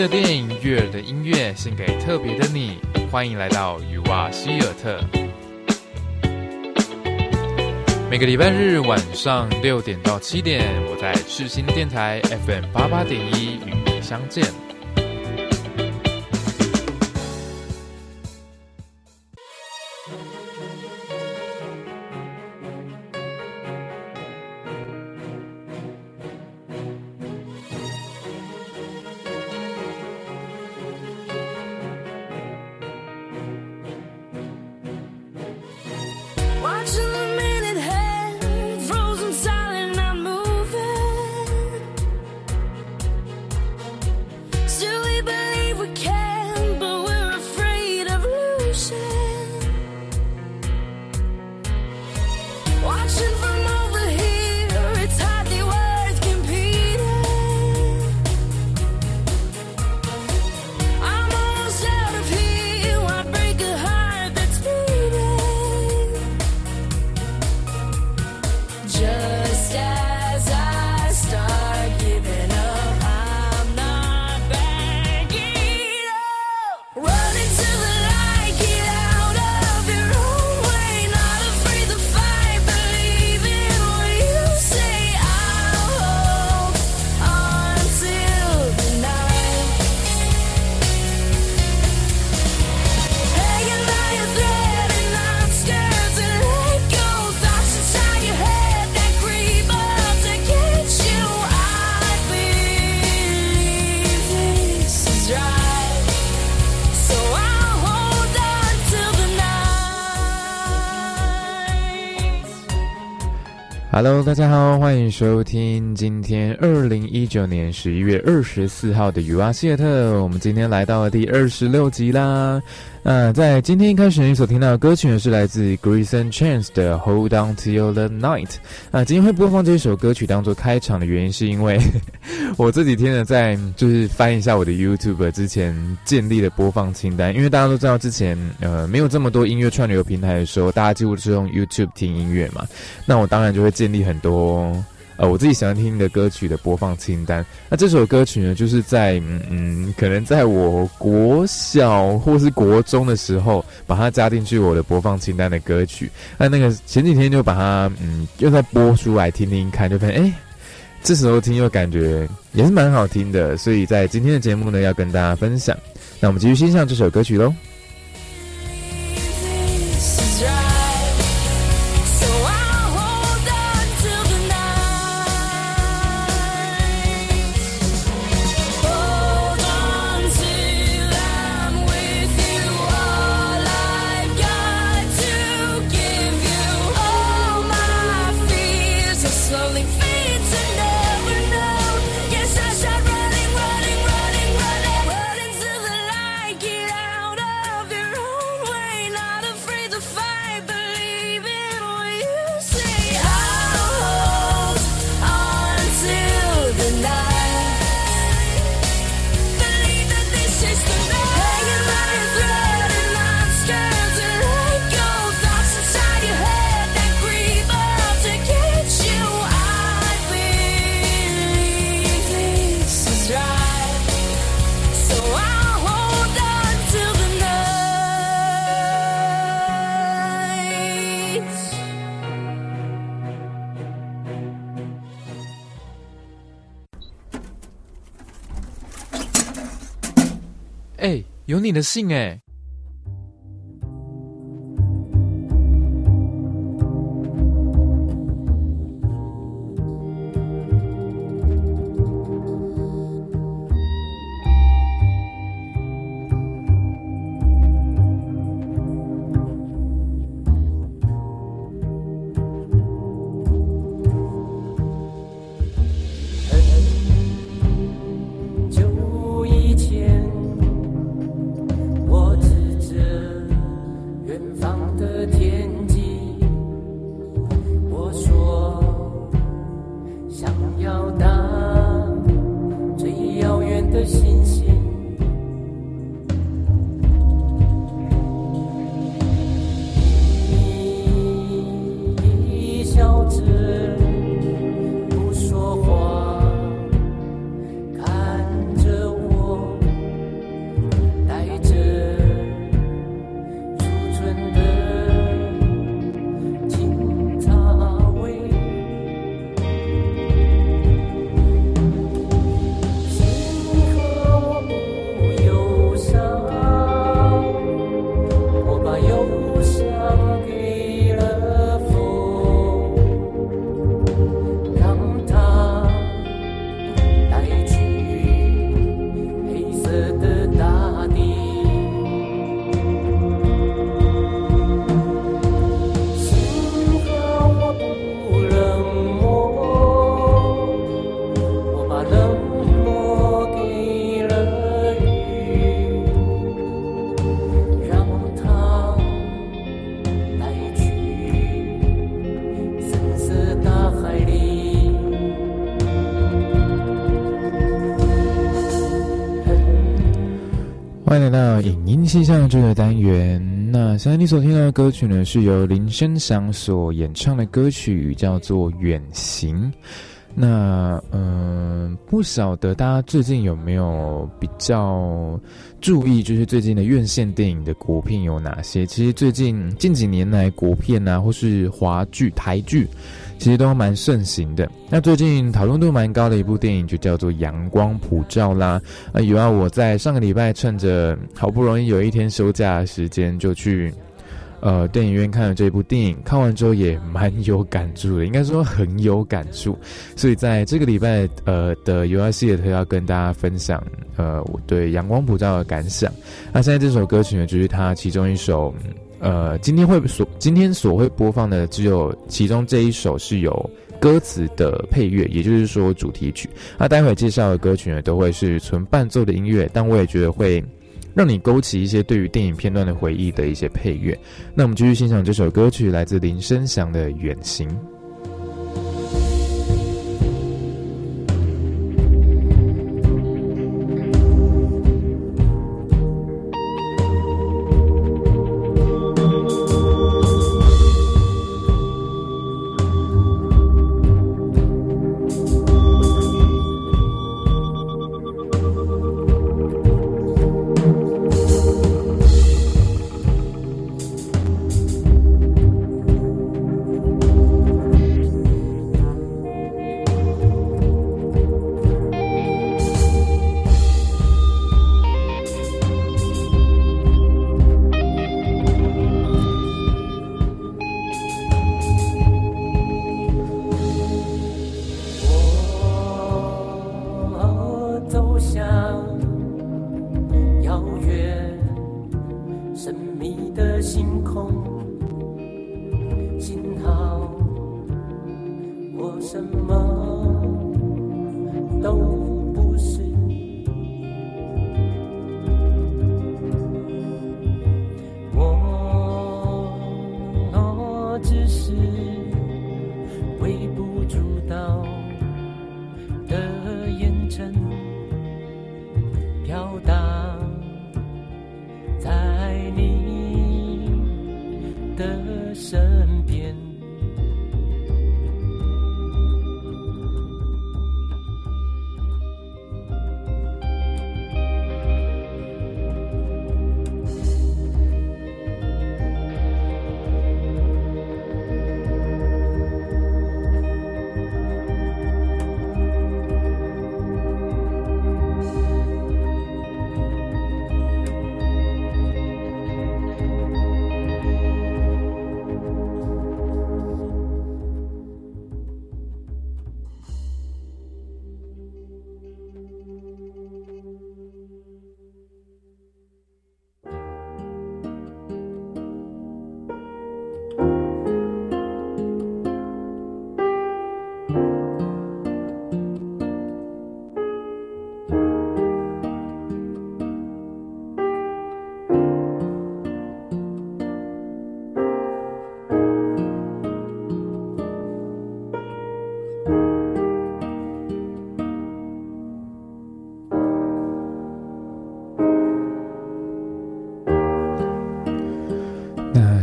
的电影，悦耳的音乐，献给特别的你。欢迎来到雨蛙希尔特。每个礼拜日晚上六点到七点，我在赤心电台 FM 八八点一与你相见。Hello，大家好，欢迎收听今天二零一九年十一月二十四号的雨蛙谢特。我们今天来到了第二十六集啦。那在今天一开始，你所听到的歌曲呢是来自 Grayson Chance 的 Hold On Till the Night。啊，今天会播放这首歌曲当做开场的原因，是因为 我这几天呢在就是翻一下我的 YouTube 之前建立的播放清单，因为大家都知道之前呃没有这么多音乐串流平台的时候，大家几乎是用 YouTube 听音乐嘛。那我当然就会建立很多。呃，我自己喜欢听的歌曲的播放清单。那这首歌曲呢，就是在嗯嗯，可能在我国小或是国中的时候，把它加进去我的播放清单的歌曲。那那个前几天就把它嗯，又在播出来听听看，就发现哎，这时候听又感觉也是蛮好听的。所以在今天的节目呢，要跟大家分享。那我们继续欣赏这首歌曲喽。有你的信哎。气象这个单元。那现在你所听到的歌曲呢，是由林声祥所演唱的歌曲，叫做《远行》。那嗯，不晓得大家最近有没有比较注意，就是最近的院线电影的国片有哪些？其实最近近几年来，国片啊，或是华剧、台剧，其实都蛮盛行的。那最近讨论度蛮高的一部电影，就叫做《阳光普照》啦。啊，有啊，我在上个礼拜趁着好不容易有一天休假的时间，就去。呃，电影院看了这部电影，看完之后也蛮有感触的，应该说很有感触。所以在这个礼拜，呃的 U R C 也特要跟大家分享，呃，我对《阳光普照》的感想。那现在这首歌曲呢，就是它其中一首，呃，今天会所今天所会播放的只有其中这一首是有歌词的配乐，也就是说主题曲。那待会介绍的歌曲呢，都会是纯伴奏的音乐，但我也觉得会。让你勾起一些对于电影片段的回忆的一些配乐，那我们继续欣赏这首歌曲，来自林声祥的《远行》。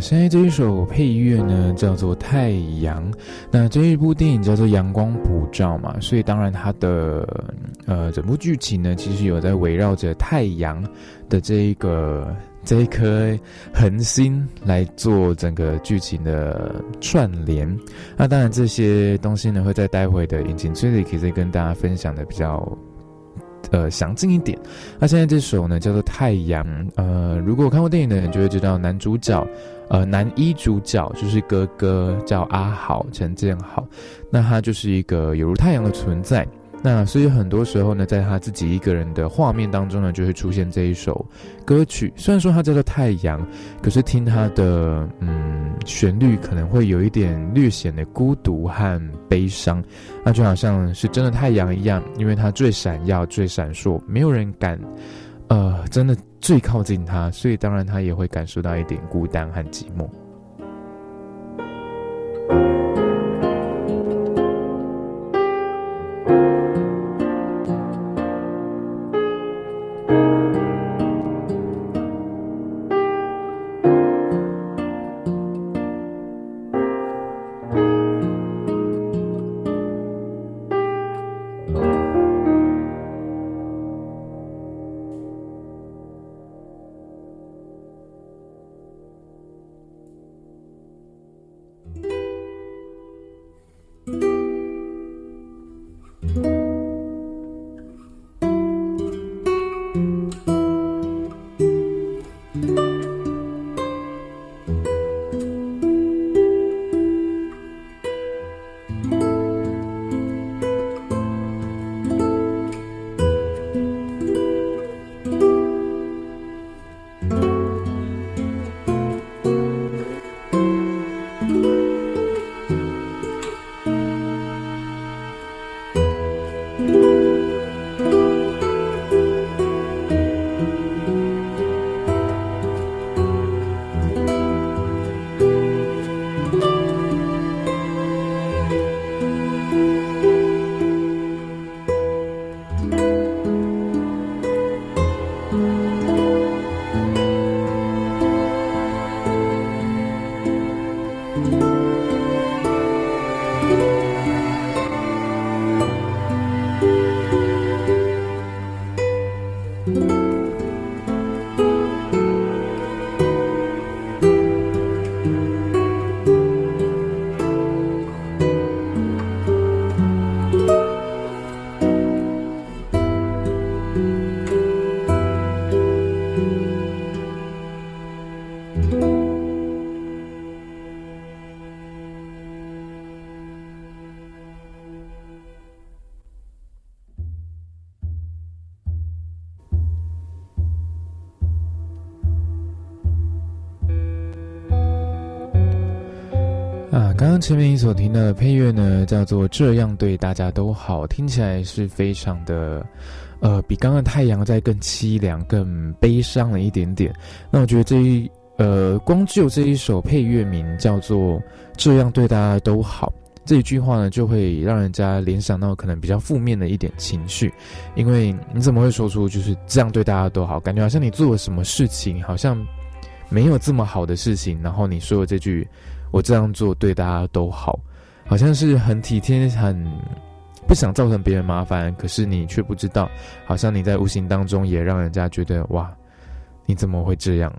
现在这一首配乐呢，叫做《太阳》。那这一部电影叫做《阳光普照》嘛，所以当然它的呃整部剧情呢，其实有在围绕着太阳的这一个这一颗恒星来做整个剧情的串联。那当然这些东西呢，会在待会的引擎推理可以跟大家分享的比较。呃，详尽一点。那现在这首呢，叫做《太阳》。呃，如果看过电影的人就会知道，男主角，呃，男一主角就是哥哥，叫阿豪，陈建豪。那他就是一个有如太阳的存在。那所以很多时候呢，在他自己一个人的画面当中呢，就会出现这一首歌曲。虽然说它叫做《太阳》，可是听它的嗯旋律，可能会有一点略显的孤独和悲伤。那就好像是真的太阳一样，因为它最闪耀、最闪烁，没有人敢呃真的最靠近他，所以当然他也会感受到一点孤单和寂寞。前面你所听的配乐呢，叫做《这样对大家都好》，听起来是非常的，呃，比刚刚太阳在更凄凉、更悲伤了一点点。那我觉得这一，呃，光就这一首配乐名叫做《这样对大家都好》这一句话呢，就会让人家联想到可能比较负面的一点情绪，因为你怎么会说出就是这样对大家都好？感觉好像你做了什么事情，好像没有这么好的事情，然后你说的这句。我这样做对大家都好，好像是很体贴，很不想造成别人麻烦。可是你却不知道，好像你在无形当中也让人家觉得哇，你怎么会这样？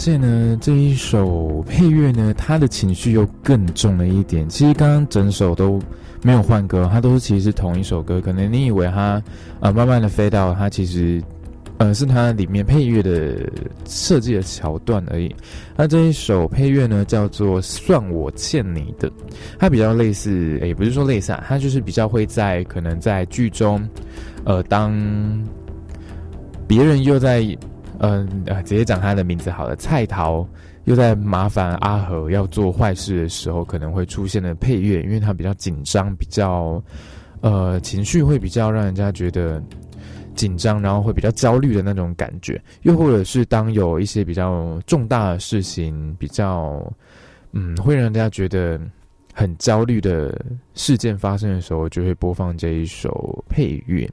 现呢，这一首配乐呢，它的情绪又更重了一点。其实刚刚整首都没有换歌，它都是其实是同一首歌。可能你以为它呃慢慢的飞到，它其实呃是它里面配乐的设计的桥段而已。那这一首配乐呢，叫做《算我欠你的》，它比较类似，也不是说类似，啊，它就是比较会在可能在剧中，呃，当别人又在。嗯呃，直接讲他的名字好了。蔡桃又在麻烦阿和要做坏事的时候，可能会出现的配乐，因为他比较紧张，比较呃情绪会比较让人家觉得紧张，然后会比较焦虑的那种感觉。又或者是当有一些比较重大的事情，比较嗯会让人家觉得很焦虑的事件发生的时候，就会播放这一首配乐。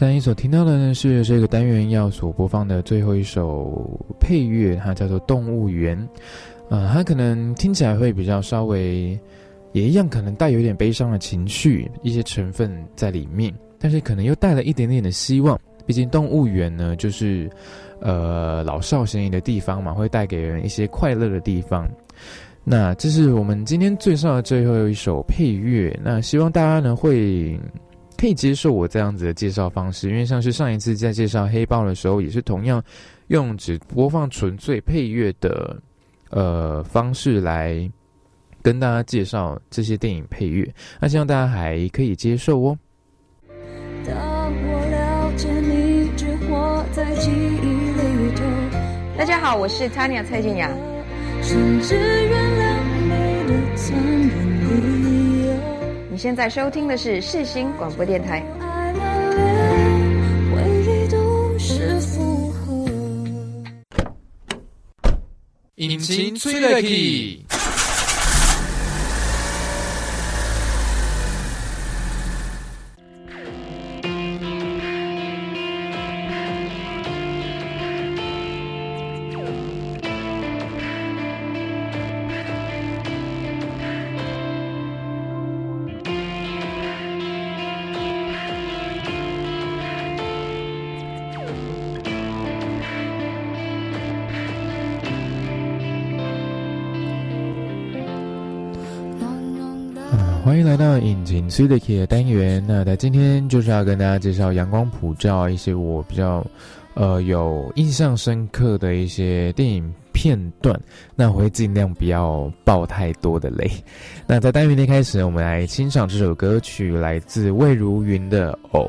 现在所听到的呢是这个单元要所播放的最后一首配乐，它叫做《动物园》。啊，它可能听起来会比较稍微，也一样，可能带有一点悲伤的情绪，一些成分在里面，但是可能又带了一点点的希望。毕竟动物园呢，就是呃老少咸宜的地方嘛，会带给人一些快乐的地方。那这是我们今天最上的最后一首配乐。那希望大家呢会。可以接受我这样子的介绍方式，因为像是上一次在介绍黑豹的时候，也是同样用只播放纯粹配乐的呃方式来跟大家介绍这些电影配乐，那希望大家还可以接受哦。大家好，我是 Tanya 蔡健雅。你现在收听的是世新广播电台。引擎催泪器。欢迎来到引擎 C 的 K 的单元。那在今天就是要跟大家介绍阳光普照一些我比较呃有印象深刻的一些电影片段。那我会尽量不要爆太多的雷。那在单元一开始，我们来欣赏这首歌曲，来自魏如云的《偶》。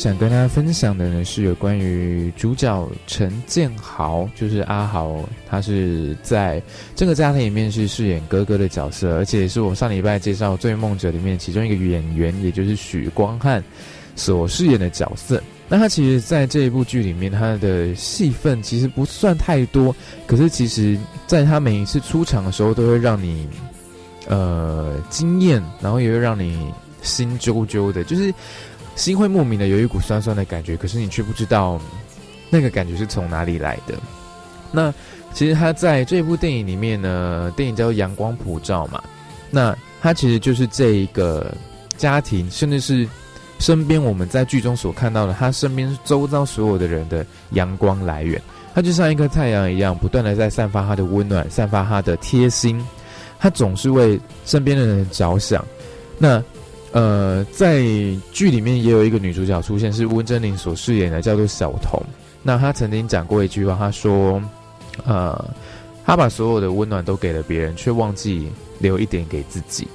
想跟大家分享的呢是有关于主角陈建豪，就是阿豪，他是在这个家庭里面是饰演哥哥的角色，而且是我上礼拜介绍《追梦者》里面其中一个演员，也就是许光汉所饰演的角色。那他其实在这一部剧里面，他的戏份其实不算太多，可是其实在他每一次出场的时候，都会让你呃惊艳，然后也会让你心揪揪的，就是。心会莫名的有一股酸酸的感觉，可是你却不知道那个感觉是从哪里来的。那其实他在这部电影里面呢，电影叫《阳光普照》嘛，那他其实就是这一个家庭，甚至是身边我们在剧中所看到的，他身边周遭所有的人的阳光来源。他就像一颗太阳一样，不断的在散发他的温暖，散发他的贴心。他总是为身边的人着想。那呃，在剧里面也有一个女主角出现，是温真菱所饰演的，叫做小童。那她曾经讲过一句话，她说：“呃，她把所有的温暖都给了别人，却忘记留一点给自己。”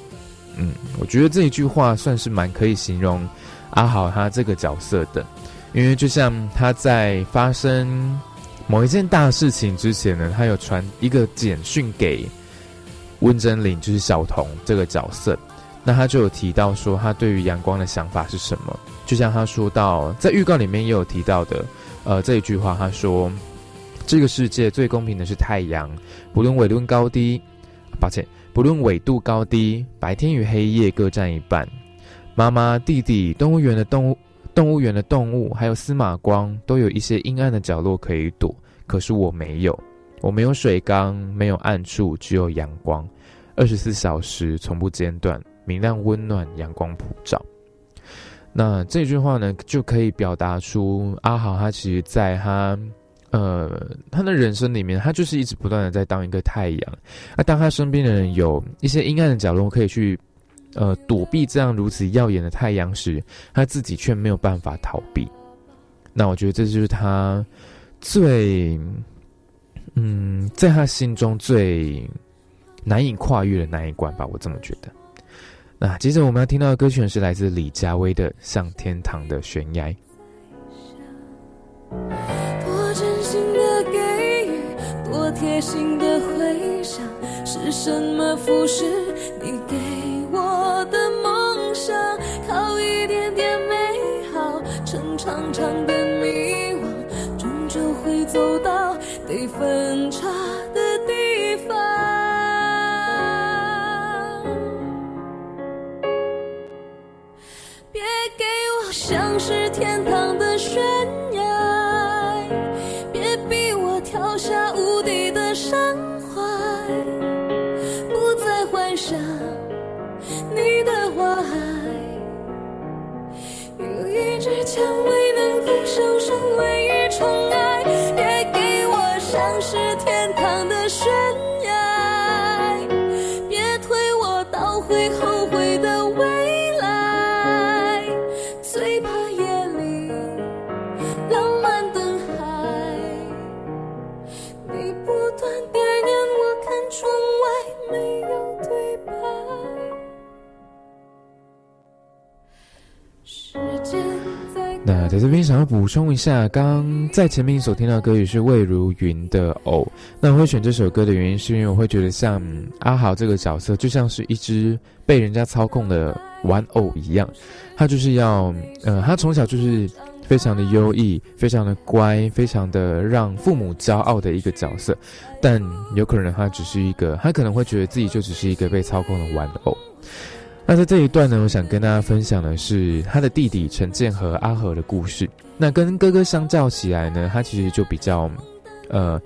嗯，我觉得这一句话算是蛮可以形容阿豪他这个角色的，因为就像他在发生某一件大事情之前呢，他有传一个简讯给温真菱，就是小童这个角色，那他就有提到说他对于阳光的想法是什么，就像他说到在预告里面也有提到的，呃，这一句话他说：“这个世界最公平的是太阳，不论纬度高低。”抱歉。不论纬度高低，白天与黑夜各占一半。妈妈、弟弟、动物园的动物、动物园的动物，还有司马光，都有一些阴暗的角落可以躲。可是我没有，我没有水缸，没有暗处，只有阳光，二十四小时从不间断，明亮温暖，阳光普照。那这句话呢，就可以表达出阿豪他其实在他。呃，他的人生里面，他就是一直不断的在当一个太阳。那当他身边的人有一些阴暗的角落可以去，呃，躲避这样如此耀眼的太阳时，他自己却没有办法逃避。那我觉得这就是他最，嗯，在他心中最难以跨越的那一关吧。我这么觉得。那接着我们要听到的歌曲是来自李佳薇的《向天堂的悬崖》。多真心的给予，多贴心的回响是什么腐蚀你给我的梦想？靠一点点美好成长长的迷惘，终究会走到像是天堂的悬崖，在这边想要补充一下，刚在前面所听到的歌曲是魏如云的《偶》。那我会选这首歌的原因，是因为我会觉得像阿豪这个角色，就像是一只被人家操控的玩偶一样，他就是要，呃，他从小就是。非常的优异，非常的乖，非常的让父母骄傲的一个角色，但有可能他只是一个，他可能会觉得自己就只是一个被操控的玩偶。那在这一段呢，我想跟大家分享的是他的弟弟陈建和阿和的故事。那跟哥哥相较起来呢，他其实就比较呃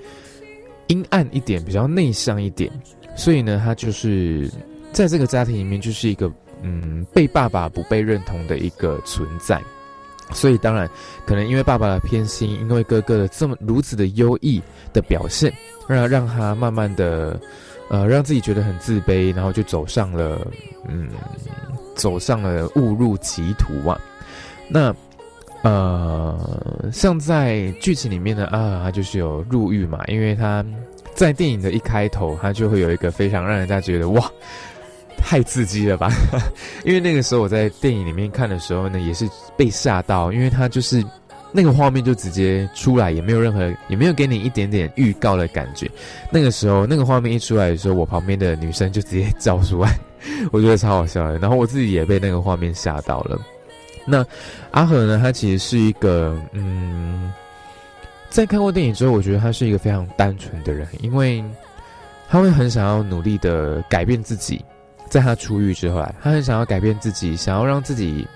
阴暗一点，比较内向一点，所以呢，他就是在这个家庭里面就是一个嗯被爸爸不被认同的一个存在。所以当然，可能因为爸爸的偏心，因为哥哥的这么如此的优异的表现，让让他慢慢的，呃，让自己觉得很自卑，然后就走上了，嗯，走上了误入歧途啊。那，呃，像在剧情里面呢，啊，他就是有入狱嘛，因为他在电影的一开头，他就会有一个非常让人家觉得哇。太刺激了吧！因为那个时候我在电影里面看的时候呢，也是被吓到，因为他就是那个画面就直接出来，也没有任何，也没有给你一点点预告的感觉。那个时候那个画面一出来的时候，我旁边的女生就直接叫出来，我觉得超好笑的。然后我自己也被那个画面吓到了。那阿和呢？他其实是一个，嗯，在看过电影之后，我觉得他是一个非常单纯的人，因为他会很想要努力的改变自己。在他出狱之后，他很想要改变自己，想要让自己，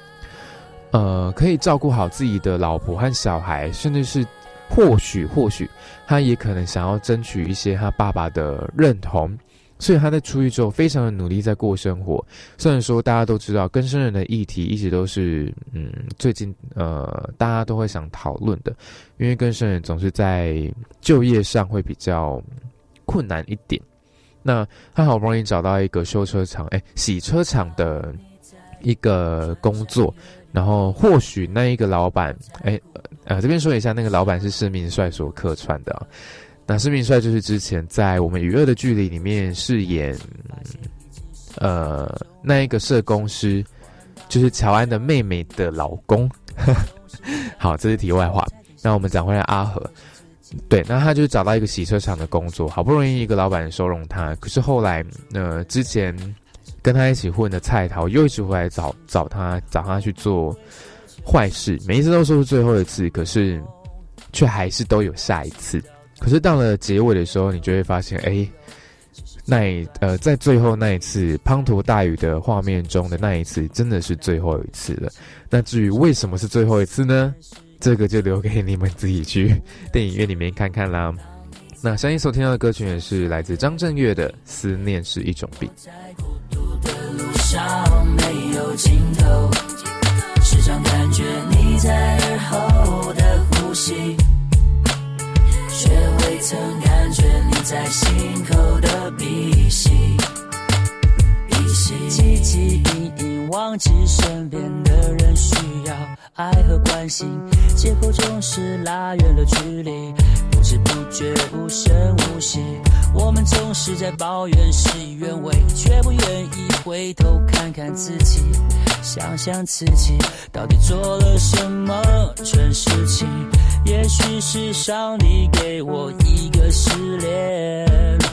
呃，可以照顾好自己的老婆和小孩，甚至是或许或许，他也可能想要争取一些他爸爸的认同。所以他在出狱之后，非常的努力在过生活。虽然说大家都知道，更生人的议题一直都是，嗯，最近呃，大家都会想讨论的，因为更生人总是在就业上会比较困难一点。那他好不容易找到一个修车厂，哎，洗车厂的一个工作，然后或许那一个老板，哎，呃，这边说一下，那个老板是施明帅所客串的。那施明帅就是之前在我们《与恶的距离》里面饰演，呃，那一个社工师，就是乔安的妹妹的老公。好，这是题外话。那我们讲回来，阿和，对，那他就找到一个洗车场的工作，好不容易一个老板收容他，可是后来，呃，之前跟他一起混的蔡桃又一直回来找找他，找他去做坏事，每一次都说是最后一次，可是却还是都有下一次。可是到了结尾的时候，你就会发现，哎，那呃，在最后那一次滂沱大雨的画面中的那一次，真的是最后一次了。那至于为什么是最后一次呢？这个就留给你们自己去电影院里面看看啦。那相信所听到的歌曲也是来自张震岳的《思念是一种病》。没有尽头，时常感觉你在耳后的呼吸，却未曾感觉你在心口的鼻息。鼻息，汲汲营营忘记身边的人需要爱和关心，借口总是拉远了距离，不知不觉无声无息。我们总是在抱怨事与愿违，却不愿意回头看看自己，想想自己到底做了什么蠢事情。也许是上帝给我一个试炼。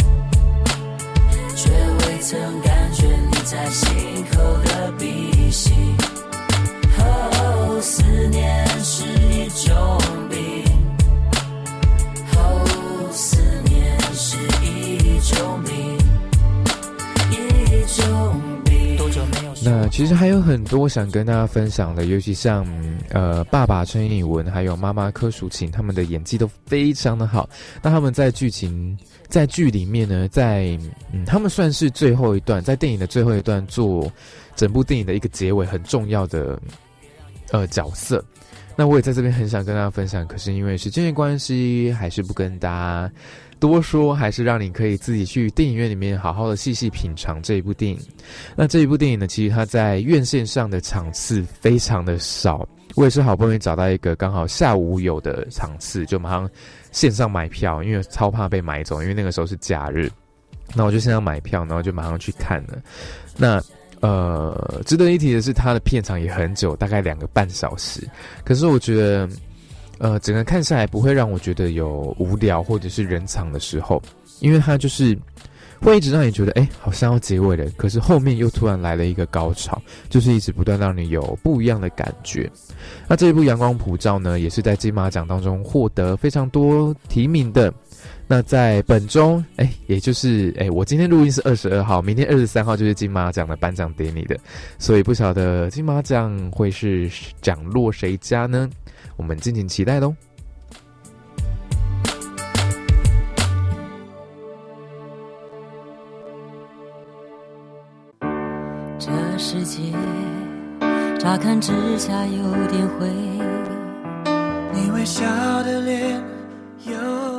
曾感觉你在心口的鼻息。哦，思念是一种那其实还有很多想跟大家分享的，尤其像呃爸爸陈以文还有妈妈柯淑琴，他们的演技都非常的好。那他们在剧情在剧里面呢，在嗯他们算是最后一段，在电影的最后一段做整部电影的一个结尾很重要的呃角色。那我也在这边很想跟大家分享，可是因为时间的关系，还是不跟大家多说，还是让你可以自己去电影院里面好好的细细品尝这一部电影。那这一部电影呢，其实它在院线上的场次非常的少，我也是好不容易找到一个刚好下午有的场次，就马上线上买票，因为超怕被买走，因为那个时候是假日。那我就线上买票，然后就马上去看了。那呃，值得一提的是，它的片长也很久，大概两个半小时。可是我觉得，呃，整个看下来不会让我觉得有无聊或者是人场的时候，因为它就是会一直让你觉得，哎，好像要结尾了，可是后面又突然来了一个高潮，就是一直不断让你有不一样的感觉。那这一部《阳光普照》呢，也是在金马奖当中获得非常多提名的。那在本周，哎，也就是哎，我今天录音是二十二号，明天二十三号就是金马奖的颁奖典礼的，所以不晓得金马奖会是 奖落谁家呢？我们敬请期待喽。这世界乍看之下有点灰，你微笑的脸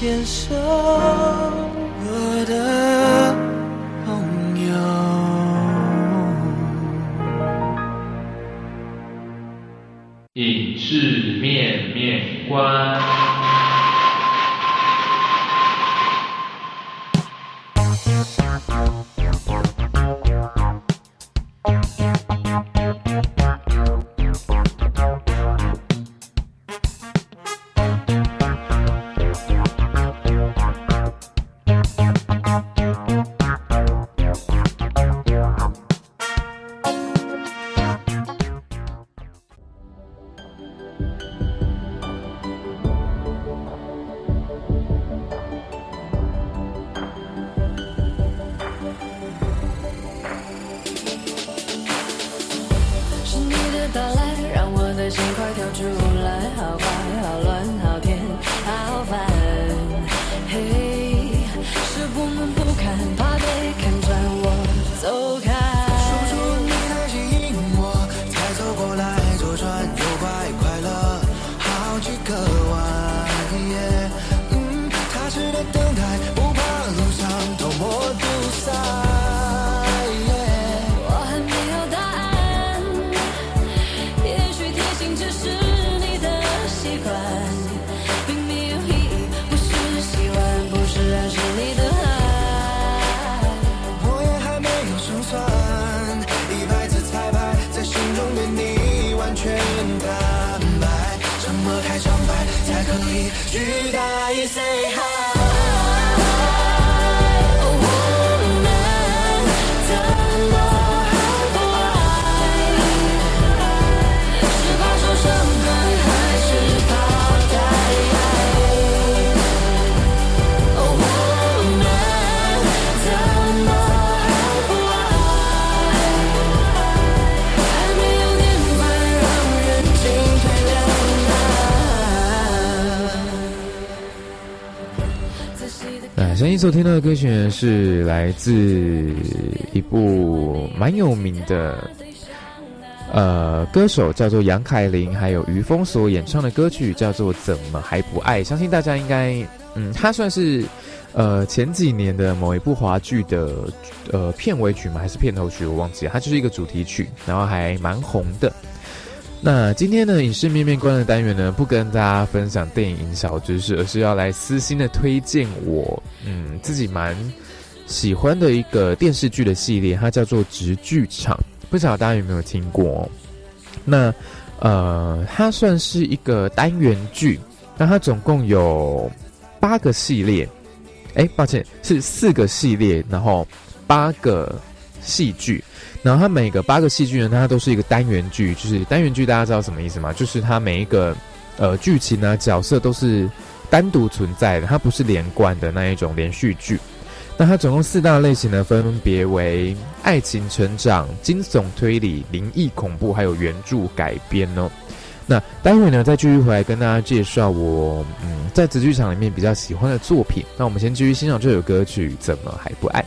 牵手，我的朋友。影视面面观。两难。那现在所听到的歌曲呢，是来自一部蛮有名的呃歌手，叫做杨凯琳，还有于峰所演唱的歌曲叫做《怎么还不爱》。相信大家应该，嗯，它算是呃前几年的某一部华剧的呃片尾曲吗？还是片头曲？我忘记了，它就是一个主题曲，然后还蛮红的。那今天呢，影视面面观的单元呢，不跟大家分享电影小知识，而是要来私心的推荐我嗯自己蛮喜欢的一个电视剧的系列，它叫做《直剧场》，不晓得大家有没有听过、那呃，它算是一个单元剧，那它总共有八个系列，哎，抱歉，是四个系列，然后八个戏剧。然后它每个八个戏剧呢，它都是一个单元剧，就是单元剧，大家知道什么意思吗？就是它每一个呃剧情呢角色都是单独存在的，它不是连贯的那一种连续剧。那它总共四大类型呢，分别为爱情成长、惊悚推理、灵异恐怖，还有原著改编哦。那待会呢，再继续回来跟大家介绍我嗯在直剧场里面比较喜欢的作品。那我们先继续欣赏这首歌曲《怎么还不爱》。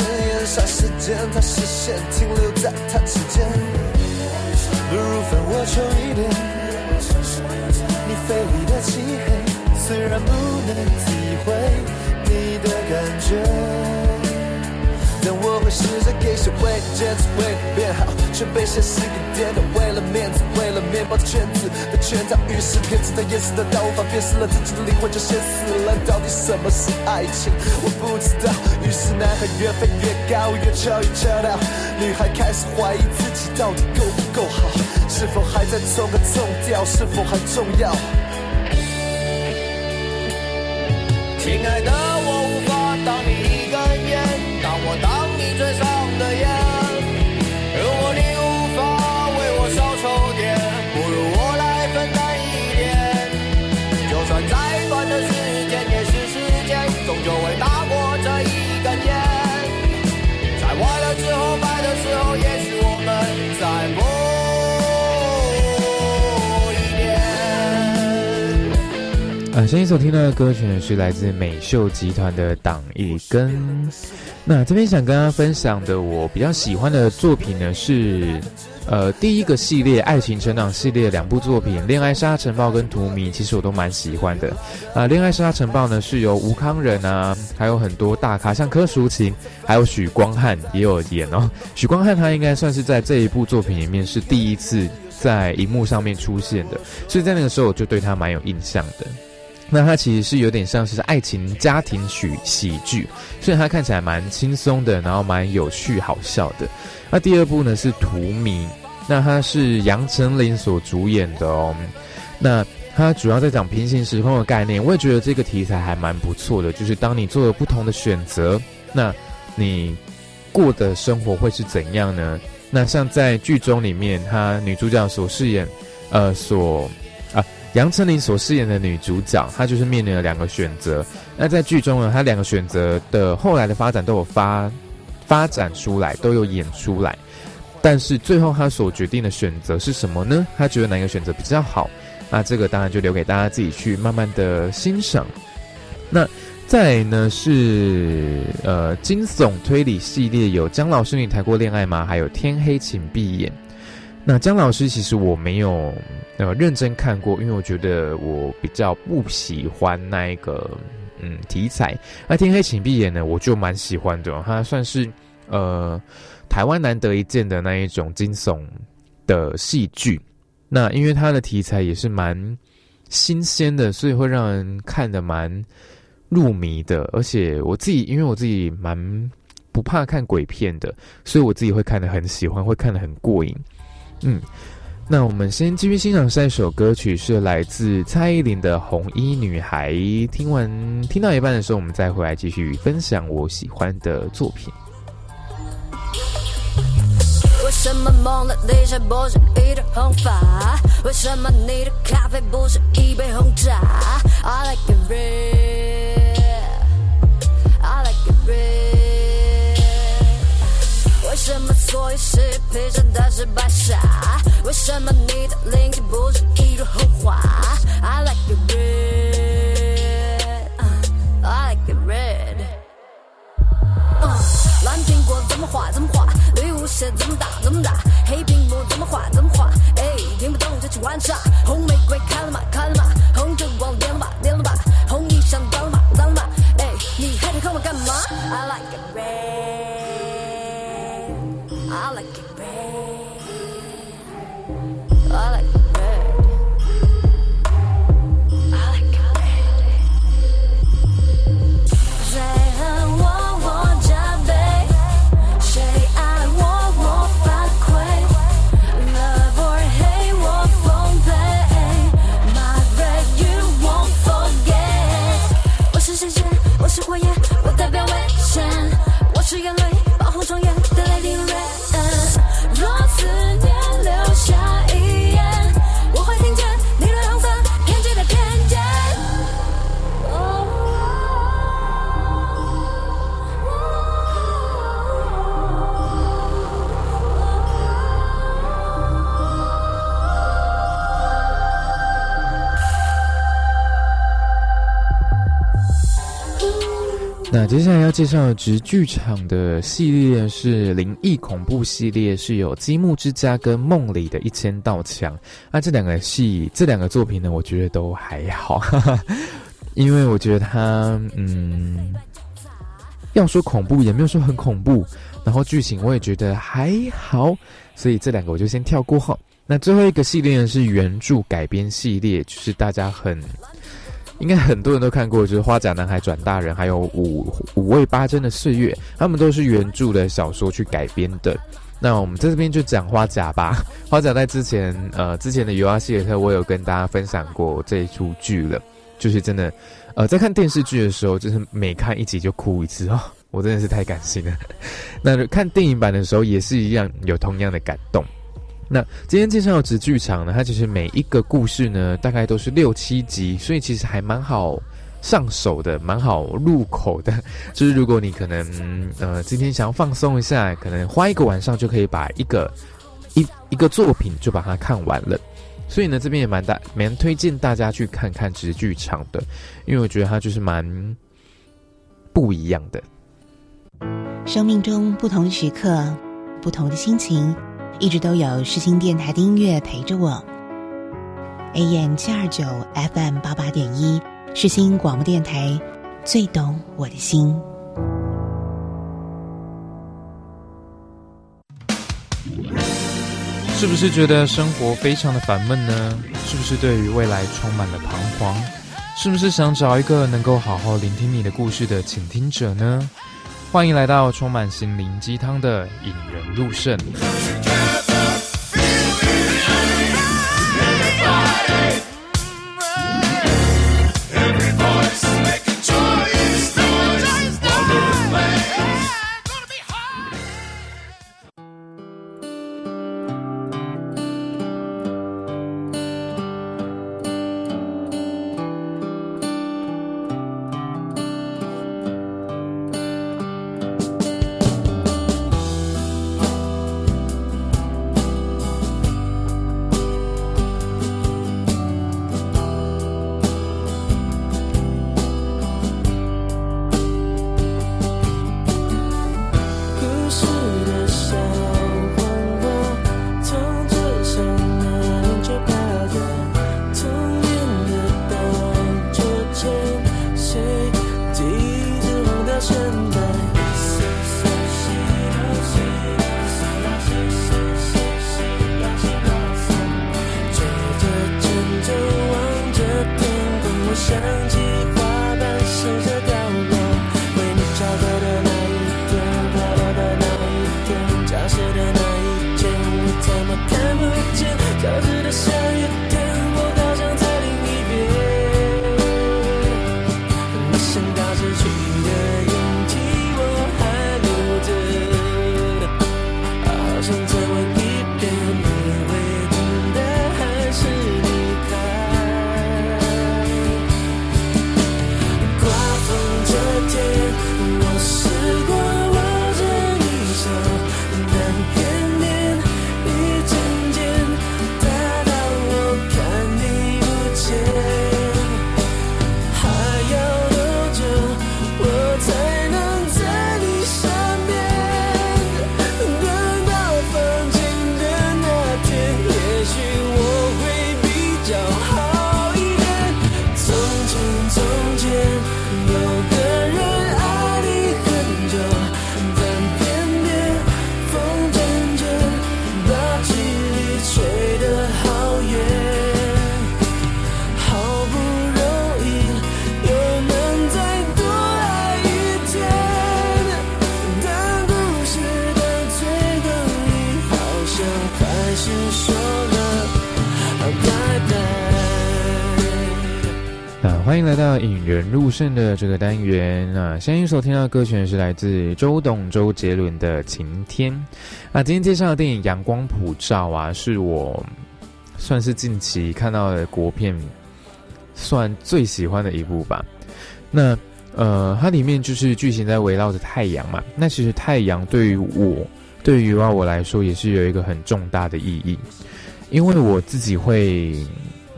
根烟，霎时间他视线停留在他指尖。不如分我抽一点，你肺里的漆黑，虽然不能体会你的感觉。我会试着给些为你坚持，为你变好，却被现实给颠倒。为了面子，为了面包圈子的圈套，于是骗子的掩饰的到无法辨识了自己的灵魂就先死了。到底什么是爱情？我不知道。于是男孩越飞越高，越跳越跳到，女孩开始怀疑自己到底够不够好，是否还在冲个冲调，是否还重要？亲爱的，一点。啊，现在所听到的歌曲呢是来自美秀集团的《党一根》。那这边想跟大家分享的，我比较喜欢的作品呢是，呃，第一个系列爱情成长系列两部作品《恋爱沙尘暴》跟《荼蘼》，其实我都蛮喜欢的。啊，《恋爱沙尘暴》呢是由吴康仁啊，还有很多大咖，像柯淑琴，还有许光汉也有演哦。许光汉他应该算是在这一部作品里面是第一次在荧幕上面出现的，所以在那个时候我就对他蛮有印象的。那它其实是有点像是爱情家庭喜喜剧，所以它看起来蛮轻松的，然后蛮有趣好笑的。那第二部呢是《荼蘼》，那它是杨丞琳所主演的哦。那它主要在讲平行时空的概念，我也觉得这个题材还蛮不错的。就是当你做了不同的选择，那你过的生活会是怎样呢？那像在剧中里面，她女主角所饰演，呃，所。杨丞琳所饰演的女主角，她就是面临了两个选择。那在剧中呢，她两个选择的后来的发展都有发发展出来，都有演出来。但是最后她所决定的选择是什么呢？她觉得哪一个选择比较好？那这个当然就留给大家自己去慢慢的欣赏。那再呢是呃惊悚推理系列，有姜老师你谈过恋爱吗？还有天黑请闭眼。那姜老师其实我没有呃认真看过，因为我觉得我比较不喜欢那一个嗯题材。那天黑请闭眼呢，我就蛮喜欢的，它算是呃台湾难得一见的那一种惊悚的戏剧。那因为它的题材也是蛮新鲜的，所以会让人看得蛮入迷的。而且我自己因为我自己蛮不怕看鬼片的，所以我自己会看得很喜欢，会看得很过瘾。嗯，那我们先继续欣赏下一首歌曲，是来自蔡依林的《红衣女孩》。听完听到一半的时候，我们再回来继续分享我喜欢的作品。为什么蒙了泪下不是一头红发？为什么你的咖啡不是一杯红茶？I like it red, I like it red。为什么所有事配上的是白纱？为什么你的灵气不是一朵红花？I like it red, I like it red。蓝苹果怎么画怎么画，绿舞鞋怎么打怎么打，黑屏幕怎么画怎么画，哎，听不懂就去玩耍。红玫瑰开了吗接下来要介绍的直剧场的系列是灵异恐怖系列，是有《积木之家》跟《梦里的一千道墙》。那这两个戏，这两个作品呢，我觉得都还好，因为我觉得它，嗯，要说恐怖也没有说很恐怖，然后剧情我也觉得还好，所以这两个我就先跳过哈。那最后一个系列呢是原著改编系列，就是大家很。应该很多人都看过，就是《花甲男孩转大人》，还有《五五味八珍的岁月》，他们都是原著的小说去改编的。那我们在这边就讲花甲吧。花甲在之前，呃，之前的《尤阿希尔特》，我有跟大家分享过这一出剧了。就是真的，呃，在看电视剧的时候，就是每看一集就哭一次哦，我真的是太感性了。那看电影版的时候也是一样，有同样的感动。那今天介绍的直剧场呢，它其实每一个故事呢，大概都是六七集，所以其实还蛮好上手的，蛮好入口的。就是如果你可能呃今天想要放松一下，可能花一个晚上就可以把一个一一个作品就把它看完了。所以呢，这边也蛮大蛮推荐大家去看看直剧场的，因为我觉得它就是蛮不一样的。生命中不同的时刻，不同的心情，一直都有世新电台的音乐陪着我。AM 七二九 FM 八八点一，世新广播电台，最懂我的心。是不是觉得生活非常的烦闷呢？是不是对于未来充满了彷徨？是不是想找一个能够好好聆听你的故事的倾听者呢？欢迎来到充满心灵鸡汤的引人入胜。欢迎来到引人入胜的这个单元啊！相信所听到的歌曲是来自周董周杰伦的《晴天》啊。今天介绍的电影《阳光普照》啊，是我算是近期看到的国片，算最喜欢的一部吧。那呃，它里面就是剧情在围绕着太阳嘛。那其实太阳对于我，对于啊我来说，也是有一个很重大的意义，因为我自己会。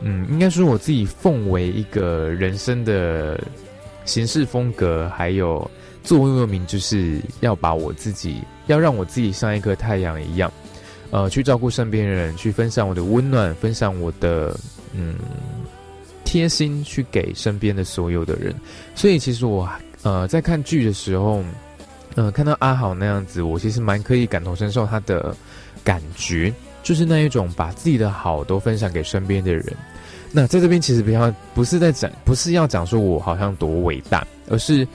嗯，应该说我自己奉为一个人生的行事风格，还有座右铭，就是要把我自己，要让我自己像一颗太阳一样，呃，去照顾身边的人，去分享我的温暖，分享我的嗯贴心，去给身边的所有的人。所以其实我呃在看剧的时候，呃看到阿豪那样子，我其实蛮可以感同身受他的感觉，就是那一种把自己的好都分享给身边的人。那在这边其实不要不是在讲，不是要讲说我好像多伟大，而是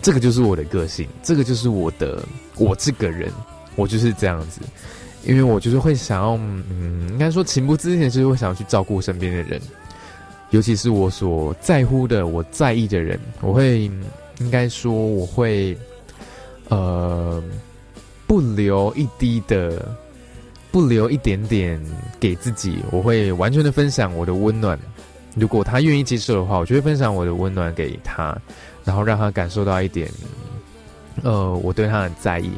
这个就是我的个性，这个就是我的我这个人，我就是这样子，因为我就是会想要，嗯，应该说情不自禁就是会想要去照顾身边的人，尤其是我所在乎的、我在意的人，我会应该说我会呃不留一滴的。不留一点点给自己，我会完全的分享我的温暖。如果他愿意接受的话，我就会分享我的温暖给他，然后让他感受到一点，呃，我对他很在意。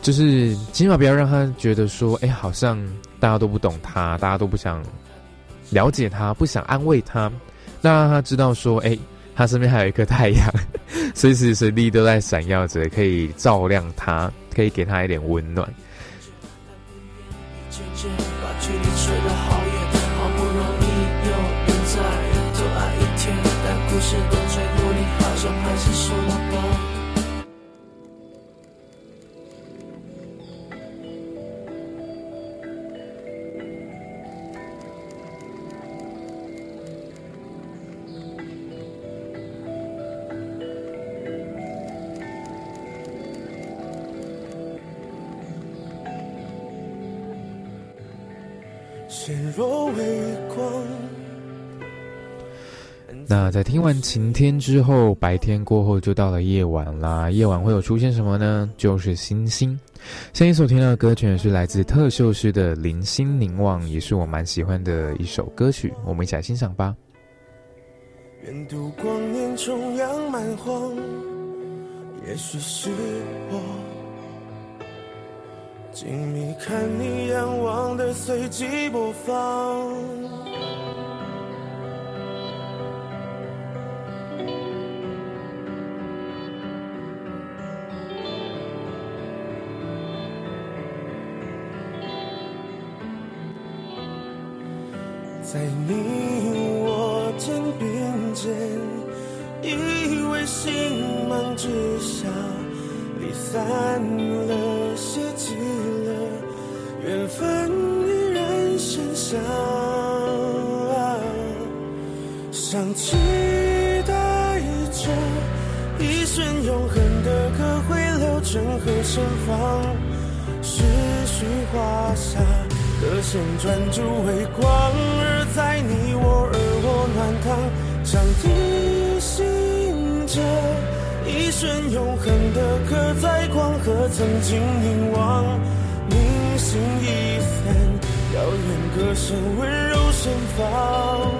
就是起码不要让他觉得说，哎，好像大家都不懂他，大家都不想了解他，不想安慰他，那让他知道说，哎，他身边还有一颗太阳，随时随地都在闪耀着，可以照亮他，可以给他一点温暖。在听完晴天之后，白天过后就到了夜晚啦。夜晚会有出现什么呢？就是星星。现在所听到的歌曲是来自特秀师的《零星凝望》，也是我蛮喜欢的一首歌曲。我们一起来欣赏吧。远渡光年，重阳满荒，也许是我静谧看你仰望的随机播放。在你我肩并肩，以为星芒之下离散了，谢寂了，缘分依然剩下。想期待着一瞬永恒的歌会流成河盛放，时序画下。歌声专注微光，而在你我而我暖堂，上提醒着一瞬永恒的刻在光和曾经凝望，明星一散，遥远歌声温柔盛放，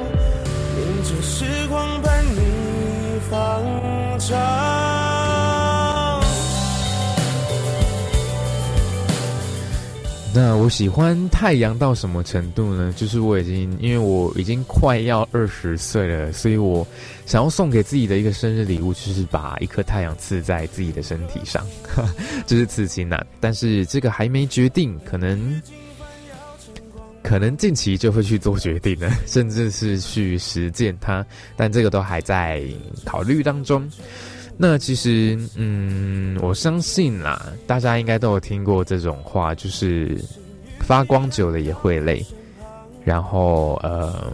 沿着时光伴你放长。那我喜欢太阳到什么程度呢？就是我已经，因为我已经快要二十岁了，所以我想要送给自己的一个生日礼物，就是把一颗太阳刺在自己的身体上，这是刺青呐。但是这个还没决定，可能可能近期就会去做决定了，甚至是去实践它。但这个都还在考虑当中。那其实，嗯，我相信啦，大家应该都有听过这种话，就是发光久了也会累，然后呃，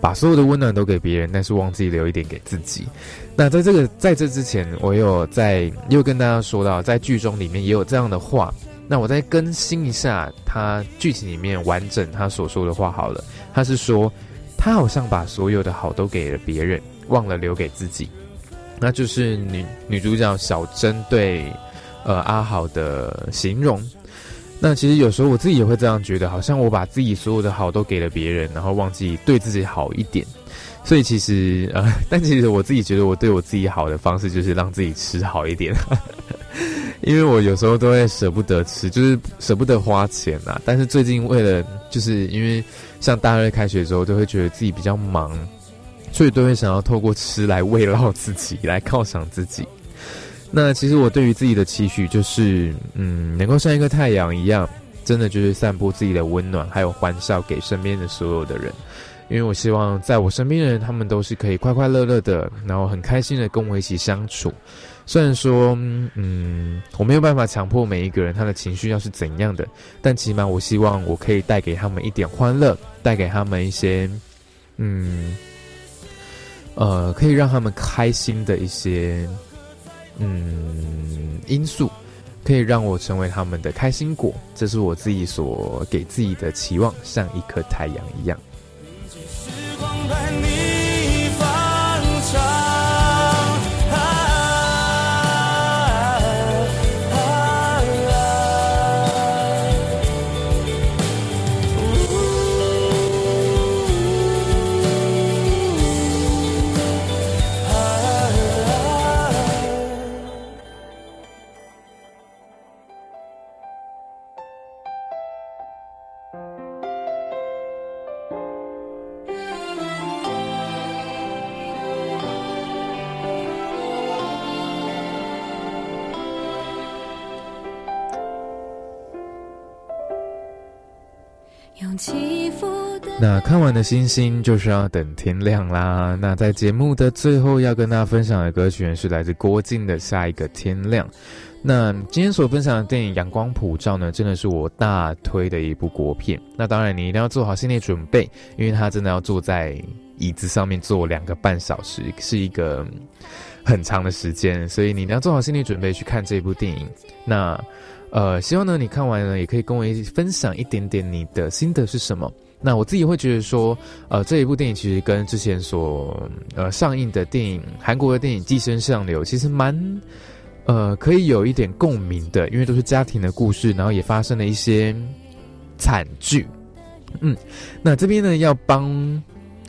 把所有的温暖都给别人，但是忘记留一点给自己。那在这个在这之前，我有在又跟大家说到，在剧中里面也有这样的话。那我再更新一下他剧情里面完整他所说的话好了。他是说，他好像把所有的好都给了别人，忘了留给自己。那就是女女主角小珍对，呃阿豪的形容。那其实有时候我自己也会这样觉得，好像我把自己所有的好都给了别人，然后忘记对自己好一点。所以其实呃，但其实我自己觉得我对我自己好的方式就是让自己吃好一点，因为我有时候都会舍不得吃，就是舍不得花钱啊。但是最近为了就是因为像大二开学之后，都会觉得自己比较忙。所以都会想要透过吃来慰劳自己，来犒赏自己。那其实我对于自己的期许就是，嗯，能够像一个太阳一样，真的就是散播自己的温暖还有欢笑给身边的所有的人。因为我希望在我身边的人，他们都是可以快快乐乐的，然后很开心的跟我一起相处。虽然说，嗯，我没有办法强迫每一个人他的情绪要是怎样的，但起码我希望我可以带给他们一点欢乐，带给他们一些，嗯。呃，可以让他们开心的一些，嗯，因素，可以让我成为他们的开心果，这是我自己所给自己的期望，像一颗太阳一样。那看完的星星就是要等天亮啦。那在节目的最后要跟大家分享的歌曲是来自郭靖的《下一个天亮》。那今天所分享的电影《阳光普照》呢，真的是我大推的一部国片。那当然你一定要做好心理准备，因为它真的要坐在椅子上面坐两个半小时，是一个很长的时间，所以你一定要做好心理准备去看这部电影。那呃，希望呢你看完呢，也可以跟我一起分享一点点你的心得是什么。那我自己会觉得说，呃，这一部电影其实跟之前所呃上映的电影，韩国的电影《寄生上流》其实蛮呃可以有一点共鸣的，因为都是家庭的故事，然后也发生了一些惨剧。嗯，那这边呢要帮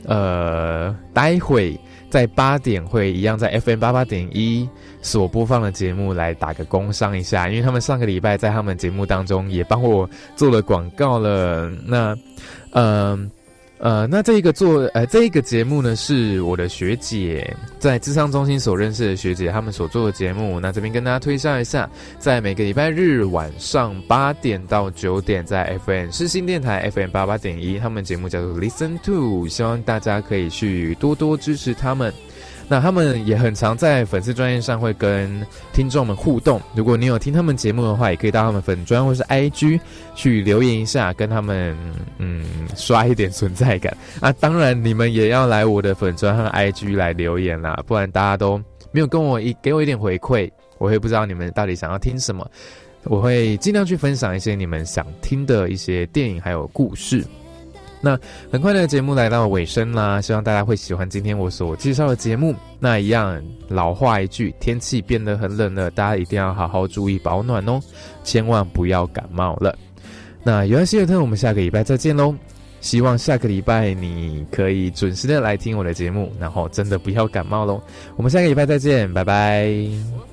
呃待会在八点会一样在 FM 八八点一所播放的节目来打个工商一下，因为他们上个礼拜在他们节目当中也帮我做了广告了。那，嗯。呃，那这一个做呃这一个节目呢，是我的学姐在智商中心所认识的学姐，他们所做的节目。那这边跟大家推销一下，在每个礼拜日晚上八点到九点，在 FM 世新电台 FM 八八点一，他们节目叫做 Listen to，希望大家可以去多多支持他们。那他们也很常在粉丝专业上会跟听众们互动。如果你有听他们节目的话，也可以到他们粉专或是 IG 去留言一下，跟他们嗯刷一点存在感 啊。当然，你们也要来我的粉专和 IG 来留言啦，不然大家都没有跟我一给我一点回馈，我会不知道你们到底想要听什么。我会尽量去分享一些你们想听的一些电影还有故事。那很快的节目来到尾声啦，希望大家会喜欢今天我所介绍的节目。那一样老话一句，天气变得很冷了，大家一定要好好注意保暖哦，千万不要感冒了。那有安希尔特，我们下个礼拜再见喽！希望下个礼拜你可以准时的来听我的节目，然后真的不要感冒喽。我们下个礼拜再见，拜拜。